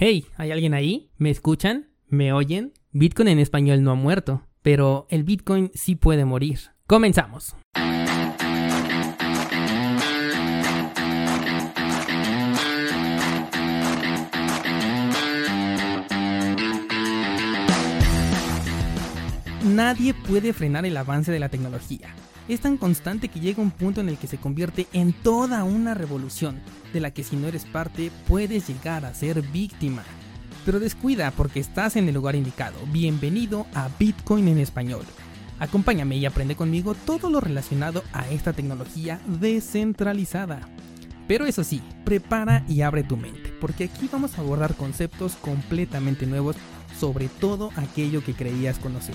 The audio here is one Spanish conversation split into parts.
Hey, ¿hay alguien ahí? ¿Me escuchan? ¿Me oyen? Bitcoin en español no ha muerto, pero el Bitcoin sí puede morir. Comenzamos. Nadie puede frenar el avance de la tecnología. Es tan constante que llega un punto en el que se convierte en toda una revolución, de la que si no eres parte puedes llegar a ser víctima. Pero descuida porque estás en el lugar indicado. Bienvenido a Bitcoin en español. Acompáñame y aprende conmigo todo lo relacionado a esta tecnología descentralizada. Pero eso sí, prepara y abre tu mente, porque aquí vamos a abordar conceptos completamente nuevos sobre todo aquello que creías conocer.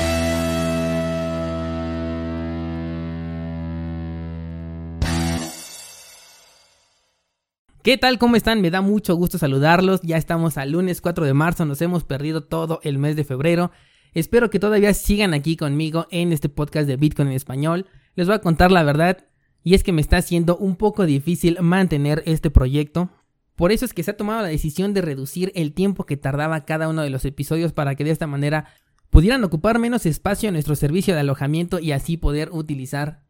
¿Qué tal? ¿Cómo están? Me da mucho gusto saludarlos. Ya estamos al lunes 4 de marzo, nos hemos perdido todo el mes de febrero. Espero que todavía sigan aquí conmigo en este podcast de Bitcoin en español. Les voy a contar la verdad y es que me está haciendo un poco difícil mantener este proyecto. Por eso es que se ha tomado la decisión de reducir el tiempo que tardaba cada uno de los episodios para que de esta manera pudieran ocupar menos espacio en nuestro servicio de alojamiento y así poder utilizar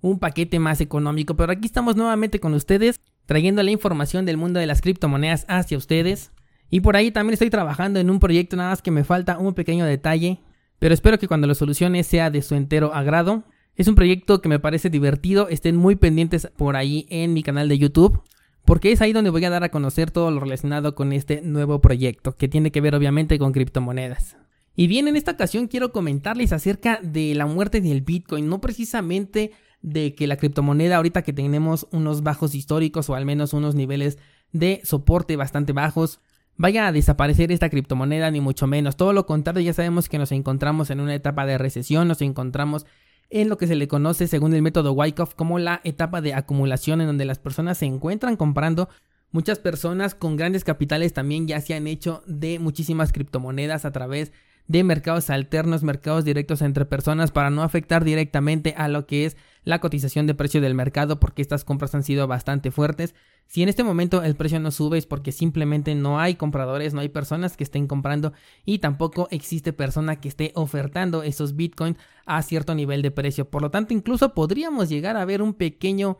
un paquete más económico. Pero aquí estamos nuevamente con ustedes trayendo la información del mundo de las criptomonedas hacia ustedes. Y por ahí también estoy trabajando en un proyecto, nada más que me falta un pequeño detalle, pero espero que cuando lo solucione sea de su entero agrado. Es un proyecto que me parece divertido, estén muy pendientes por ahí en mi canal de YouTube, porque es ahí donde voy a dar a conocer todo lo relacionado con este nuevo proyecto, que tiene que ver obviamente con criptomonedas. Y bien, en esta ocasión quiero comentarles acerca de la muerte del Bitcoin, no precisamente de que la criptomoneda ahorita que tenemos unos bajos históricos o al menos unos niveles de soporte bastante bajos vaya a desaparecer esta criptomoneda ni mucho menos. Todo lo contrario, ya sabemos que nos encontramos en una etapa de recesión, nos encontramos en lo que se le conoce según el método Wyckoff como la etapa de acumulación en donde las personas se encuentran comprando Muchas personas con grandes capitales también ya se han hecho de muchísimas criptomonedas a través de mercados alternos, mercados directos entre personas para no afectar directamente a lo que es la cotización de precio del mercado porque estas compras han sido bastante fuertes. Si en este momento el precio no sube es porque simplemente no hay compradores, no hay personas que estén comprando y tampoco existe persona que esté ofertando esos bitcoins a cierto nivel de precio. Por lo tanto, incluso podríamos llegar a ver un pequeño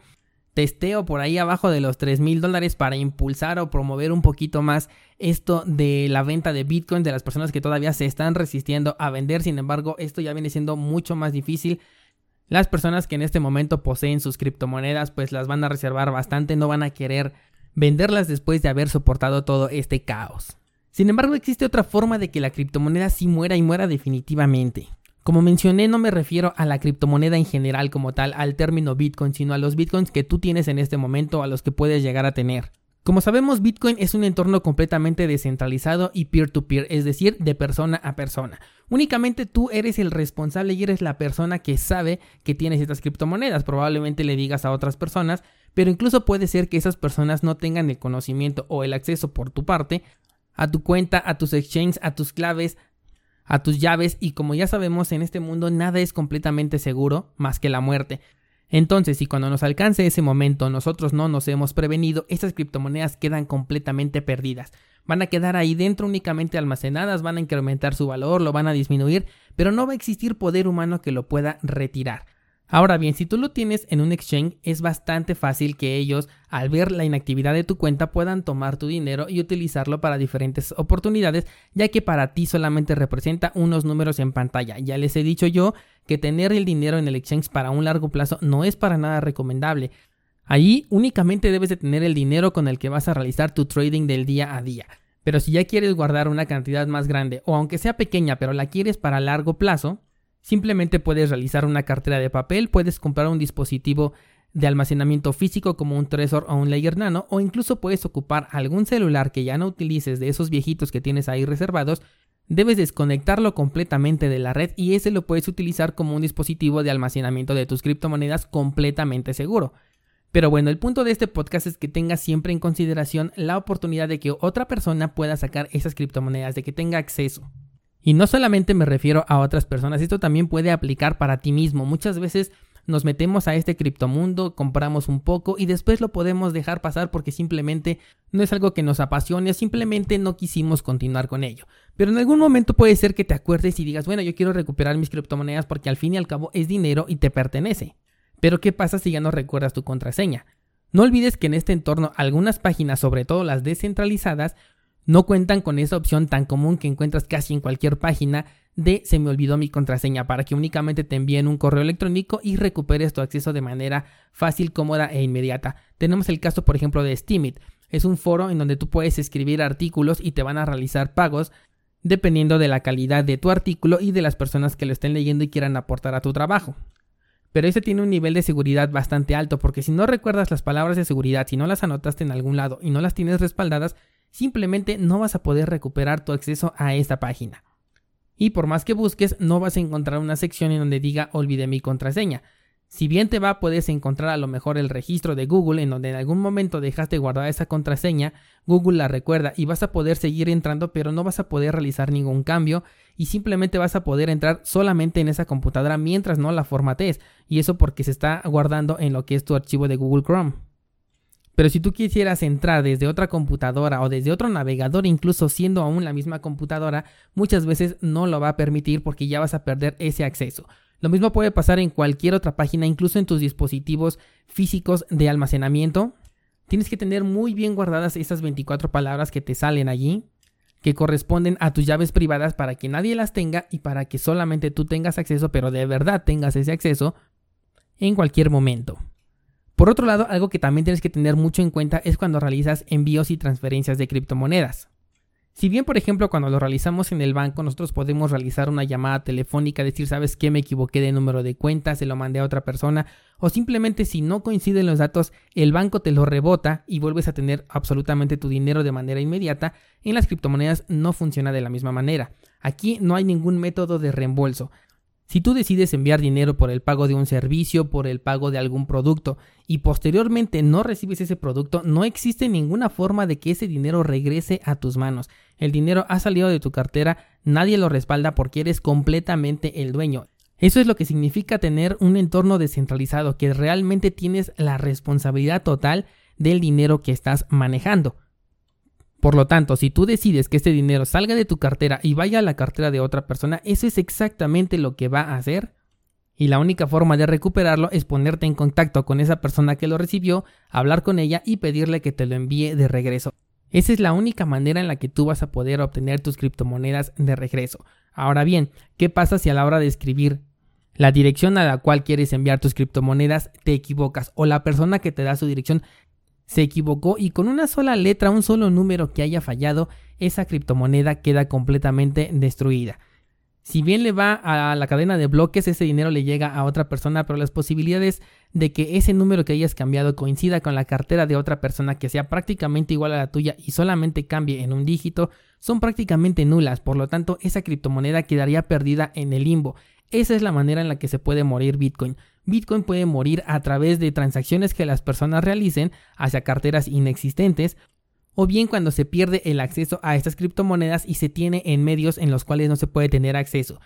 testeo por ahí abajo de los 3 mil dólares para impulsar o promover un poquito más esto de la venta de Bitcoin de las personas que todavía se están resistiendo a vender. Sin embargo, esto ya viene siendo mucho más difícil. Las personas que en este momento poseen sus criptomonedas pues las van a reservar bastante, no van a querer venderlas después de haber soportado todo este caos. Sin embargo, existe otra forma de que la criptomoneda sí muera y muera definitivamente. Como mencioné, no me refiero a la criptomoneda en general como tal, al término Bitcoin, sino a los Bitcoins que tú tienes en este momento, a los que puedes llegar a tener. Como sabemos, Bitcoin es un entorno completamente descentralizado y peer-to-peer, es decir, de persona a persona. Únicamente tú eres el responsable y eres la persona que sabe que tienes estas criptomonedas. Probablemente le digas a otras personas, pero incluso puede ser que esas personas no tengan el conocimiento o el acceso por tu parte a tu cuenta, a tus exchanges, a tus claves, a tus llaves y como ya sabemos en este mundo nada es completamente seguro más que la muerte. Entonces, si cuando nos alcance ese momento nosotros no nos hemos prevenido, estas criptomonedas quedan completamente perdidas. Van a quedar ahí dentro únicamente almacenadas, van a incrementar su valor, lo van a disminuir, pero no va a existir poder humano que lo pueda retirar. Ahora bien, si tú lo tienes en un exchange, es bastante fácil que ellos, al ver la inactividad de tu cuenta, puedan tomar tu dinero y utilizarlo para diferentes oportunidades, ya que para ti solamente representa unos números en pantalla. Ya les he dicho yo que tener el dinero en el exchange para un largo plazo no es para nada recomendable. Ahí únicamente debes de tener el dinero con el que vas a realizar tu trading del día a día. Pero si ya quieres guardar una cantidad más grande o aunque sea pequeña pero la quieres para largo plazo, Simplemente puedes realizar una cartera de papel, puedes comprar un dispositivo de almacenamiento físico como un Trezor o un Layer Nano o incluso puedes ocupar algún celular que ya no utilices de esos viejitos que tienes ahí reservados Debes desconectarlo completamente de la red y ese lo puedes utilizar como un dispositivo de almacenamiento de tus criptomonedas completamente seguro. Pero bueno, el punto de este podcast es que tengas siempre en consideración la oportunidad de que otra persona pueda sacar esas criptomonedas, de que tenga acceso. Y no solamente me refiero a otras personas, esto también puede aplicar para ti mismo. Muchas veces nos metemos a este criptomundo, compramos un poco y después lo podemos dejar pasar porque simplemente no es algo que nos apasione, simplemente no quisimos continuar con ello. Pero en algún momento puede ser que te acuerdes y digas, bueno, yo quiero recuperar mis criptomonedas porque al fin y al cabo es dinero y te pertenece. Pero ¿qué pasa si ya no recuerdas tu contraseña? No olvides que en este entorno algunas páginas, sobre todo las descentralizadas, no cuentan con esa opción tan común que encuentras casi en cualquier página de se me olvidó mi contraseña para que únicamente te envíen un correo electrónico y recuperes tu acceso de manera fácil, cómoda e inmediata. Tenemos el caso, por ejemplo, de Steemit. Es un foro en donde tú puedes escribir artículos y te van a realizar pagos dependiendo de la calidad de tu artículo y de las personas que lo estén leyendo y quieran aportar a tu trabajo. Pero ese tiene un nivel de seguridad bastante alto porque si no recuerdas las palabras de seguridad, si no las anotaste en algún lado y no las tienes respaldadas, simplemente no vas a poder recuperar tu acceso a esta página. Y por más que busques, no vas a encontrar una sección en donde diga olvidé mi contraseña. Si bien te va, puedes encontrar a lo mejor el registro de Google en donde en algún momento dejaste guardada esa contraseña, Google la recuerda y vas a poder seguir entrando, pero no vas a poder realizar ningún cambio y simplemente vas a poder entrar solamente en esa computadora mientras no la formatees. Y eso porque se está guardando en lo que es tu archivo de Google Chrome. Pero si tú quisieras entrar desde otra computadora o desde otro navegador, incluso siendo aún la misma computadora, muchas veces no lo va a permitir porque ya vas a perder ese acceso. Lo mismo puede pasar en cualquier otra página, incluso en tus dispositivos físicos de almacenamiento. Tienes que tener muy bien guardadas esas 24 palabras que te salen allí, que corresponden a tus llaves privadas para que nadie las tenga y para que solamente tú tengas acceso, pero de verdad tengas ese acceso en cualquier momento. Por otro lado, algo que también tienes que tener mucho en cuenta es cuando realizas envíos y transferencias de criptomonedas. Si bien, por ejemplo, cuando lo realizamos en el banco, nosotros podemos realizar una llamada telefónica, decir, sabes qué, me equivoqué de número de cuenta, se lo mandé a otra persona, o simplemente si no coinciden los datos, el banco te lo rebota y vuelves a tener absolutamente tu dinero de manera inmediata, en las criptomonedas no funciona de la misma manera. Aquí no hay ningún método de reembolso. Si tú decides enviar dinero por el pago de un servicio, por el pago de algún producto y posteriormente no recibes ese producto, no existe ninguna forma de que ese dinero regrese a tus manos. El dinero ha salido de tu cartera, nadie lo respalda porque eres completamente el dueño. Eso es lo que significa tener un entorno descentralizado, que realmente tienes la responsabilidad total del dinero que estás manejando. Por lo tanto, si tú decides que este dinero salga de tu cartera y vaya a la cartera de otra persona, eso es exactamente lo que va a hacer. Y la única forma de recuperarlo es ponerte en contacto con esa persona que lo recibió, hablar con ella y pedirle que te lo envíe de regreso. Esa es la única manera en la que tú vas a poder obtener tus criptomonedas de regreso. Ahora bien, ¿qué pasa si a la hora de escribir la dirección a la cual quieres enviar tus criptomonedas te equivocas o la persona que te da su dirección se equivocó y con una sola letra, un solo número que haya fallado, esa criptomoneda queda completamente destruida. Si bien le va a la cadena de bloques, ese dinero le llega a otra persona, pero las posibilidades de que ese número que hayas cambiado coincida con la cartera de otra persona que sea prácticamente igual a la tuya y solamente cambie en un dígito son prácticamente nulas, por lo tanto esa criptomoneda quedaría perdida en el limbo. Esa es la manera en la que se puede morir Bitcoin. Bitcoin puede morir a través de transacciones que las personas realicen hacia carteras inexistentes o bien cuando se pierde el acceso a estas criptomonedas y se tiene en medios en los cuales no se puede tener acceso.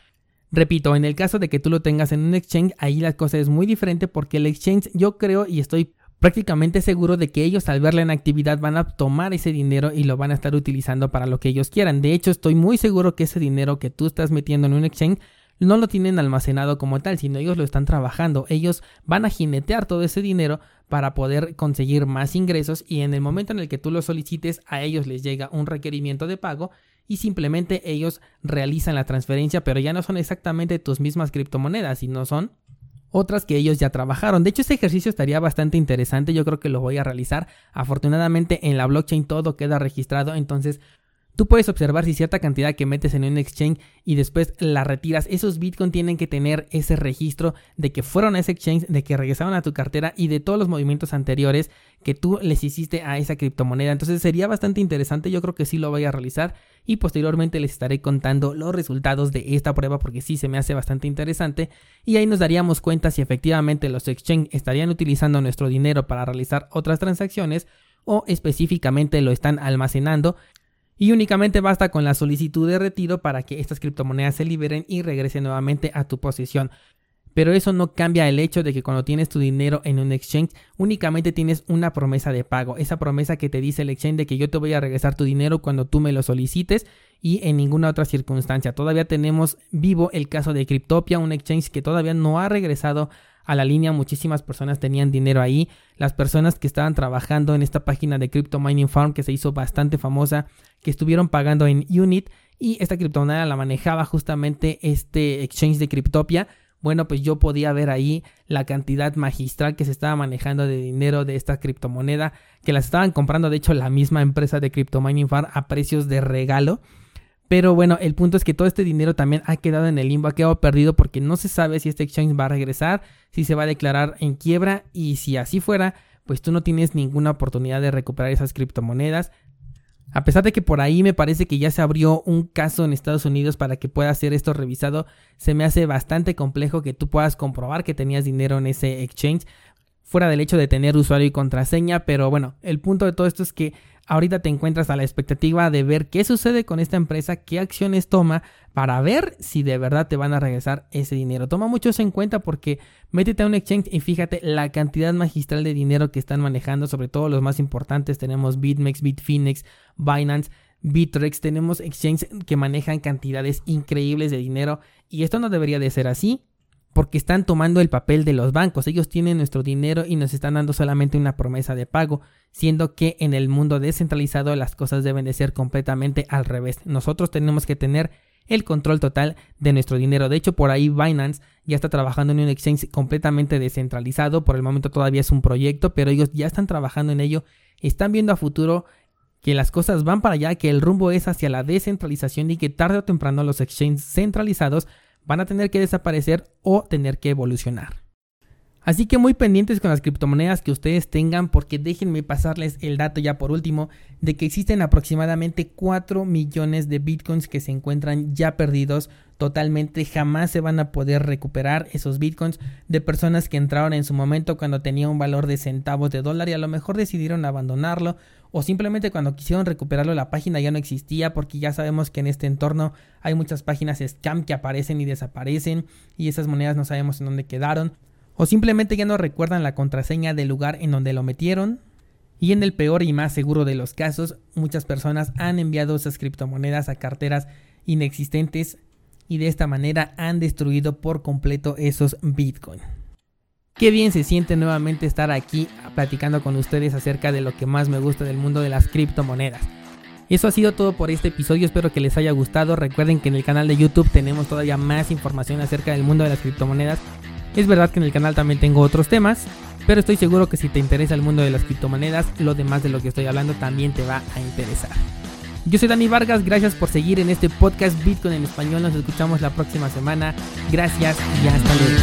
Repito, en el caso de que tú lo tengas en un exchange, ahí la cosa es muy diferente porque el exchange yo creo y estoy prácticamente seguro de que ellos al verla en actividad van a tomar ese dinero y lo van a estar utilizando para lo que ellos quieran. De hecho, estoy muy seguro que ese dinero que tú estás metiendo en un exchange no lo tienen almacenado como tal, sino ellos lo están trabajando. Ellos van a jinetear todo ese dinero para poder conseguir más ingresos y en el momento en el que tú lo solicites a ellos les llega un requerimiento de pago y simplemente ellos realizan la transferencia, pero ya no son exactamente tus mismas criptomonedas, sino son otras que ellos ya trabajaron. De hecho, este ejercicio estaría bastante interesante, yo creo que lo voy a realizar. Afortunadamente en la blockchain todo queda registrado, entonces Tú puedes observar si cierta cantidad que metes en un exchange y después la retiras, esos Bitcoin tienen que tener ese registro de que fueron a ese exchange, de que regresaron a tu cartera y de todos los movimientos anteriores que tú les hiciste a esa criptomoneda. Entonces sería bastante interesante, yo creo que sí lo voy a realizar y posteriormente les estaré contando los resultados de esta prueba porque sí se me hace bastante interesante. Y ahí nos daríamos cuenta si efectivamente los exchange estarían utilizando nuestro dinero para realizar otras transacciones o específicamente lo están almacenando y únicamente basta con la solicitud de retiro para que estas criptomonedas se liberen y regresen nuevamente a tu posesión. Pero eso no cambia el hecho de que cuando tienes tu dinero en un exchange únicamente tienes una promesa de pago, esa promesa que te dice el exchange de que yo te voy a regresar tu dinero cuando tú me lo solicites y en ninguna otra circunstancia. Todavía tenemos vivo el caso de Cryptopia, un exchange que todavía no ha regresado a la línea, muchísimas personas tenían dinero ahí. Las personas que estaban trabajando en esta página de Crypto Mining Farm que se hizo bastante famosa, que estuvieron pagando en Unit y esta criptomoneda la manejaba justamente este exchange de Cryptopia. Bueno, pues yo podía ver ahí la cantidad magistral que se estaba manejando de dinero de esta criptomoneda, que las estaban comprando de hecho la misma empresa de Crypto Mining Farm a precios de regalo. Pero bueno, el punto es que todo este dinero también ha quedado en el limbo, ha quedado perdido porque no se sabe si este exchange va a regresar, si se va a declarar en quiebra y si así fuera, pues tú no tienes ninguna oportunidad de recuperar esas criptomonedas. A pesar de que por ahí me parece que ya se abrió un caso en Estados Unidos para que pueda ser esto revisado, se me hace bastante complejo que tú puedas comprobar que tenías dinero en ese exchange, fuera del hecho de tener usuario y contraseña, pero bueno, el punto de todo esto es que ahorita te encuentras a la expectativa de ver qué sucede con esta empresa, qué acciones toma para ver si de verdad te van a regresar ese dinero. Toma mucho eso en cuenta porque métete a un exchange y fíjate la cantidad magistral de dinero que están manejando, sobre todo los más importantes. Tenemos BitMEX, Bitfinex, Binance. Bitrex, tenemos exchanges que manejan cantidades increíbles de dinero y esto no debería de ser así porque están tomando el papel de los bancos. Ellos tienen nuestro dinero y nos están dando solamente una promesa de pago, siendo que en el mundo descentralizado las cosas deben de ser completamente al revés. Nosotros tenemos que tener el control total de nuestro dinero. De hecho, por ahí Binance ya está trabajando en un exchange completamente descentralizado. Por el momento todavía es un proyecto, pero ellos ya están trabajando en ello. Están viendo a futuro que las cosas van para allá, que el rumbo es hacia la descentralización y que tarde o temprano los exchanges centralizados van a tener que desaparecer o tener que evolucionar. Así que muy pendientes con las criptomonedas que ustedes tengan porque déjenme pasarles el dato ya por último de que existen aproximadamente 4 millones de bitcoins que se encuentran ya perdidos. Totalmente, jamás se van a poder recuperar esos bitcoins de personas que entraron en su momento cuando tenía un valor de centavos de dólar y a lo mejor decidieron abandonarlo o simplemente cuando quisieron recuperarlo la página ya no existía porque ya sabemos que en este entorno hay muchas páginas scam que aparecen y desaparecen y esas monedas no sabemos en dónde quedaron o simplemente ya no recuerdan la contraseña del lugar en donde lo metieron. Y en el peor y más seguro de los casos, muchas personas han enviado esas criptomonedas a carteras inexistentes y de esta manera han destruido por completo esos Bitcoin. Qué bien se siente nuevamente estar aquí platicando con ustedes acerca de lo que más me gusta del mundo de las criptomonedas. Eso ha sido todo por este episodio, espero que les haya gustado. Recuerden que en el canal de YouTube tenemos todavía más información acerca del mundo de las criptomonedas es verdad que en el canal también tengo otros temas, pero estoy seguro que si te interesa el mundo de las criptomonedas, lo demás de lo que estoy hablando también te va a interesar. Yo soy Dani Vargas, gracias por seguir en este podcast Bitcoin en español. Nos escuchamos la próxima semana. Gracias y hasta luego.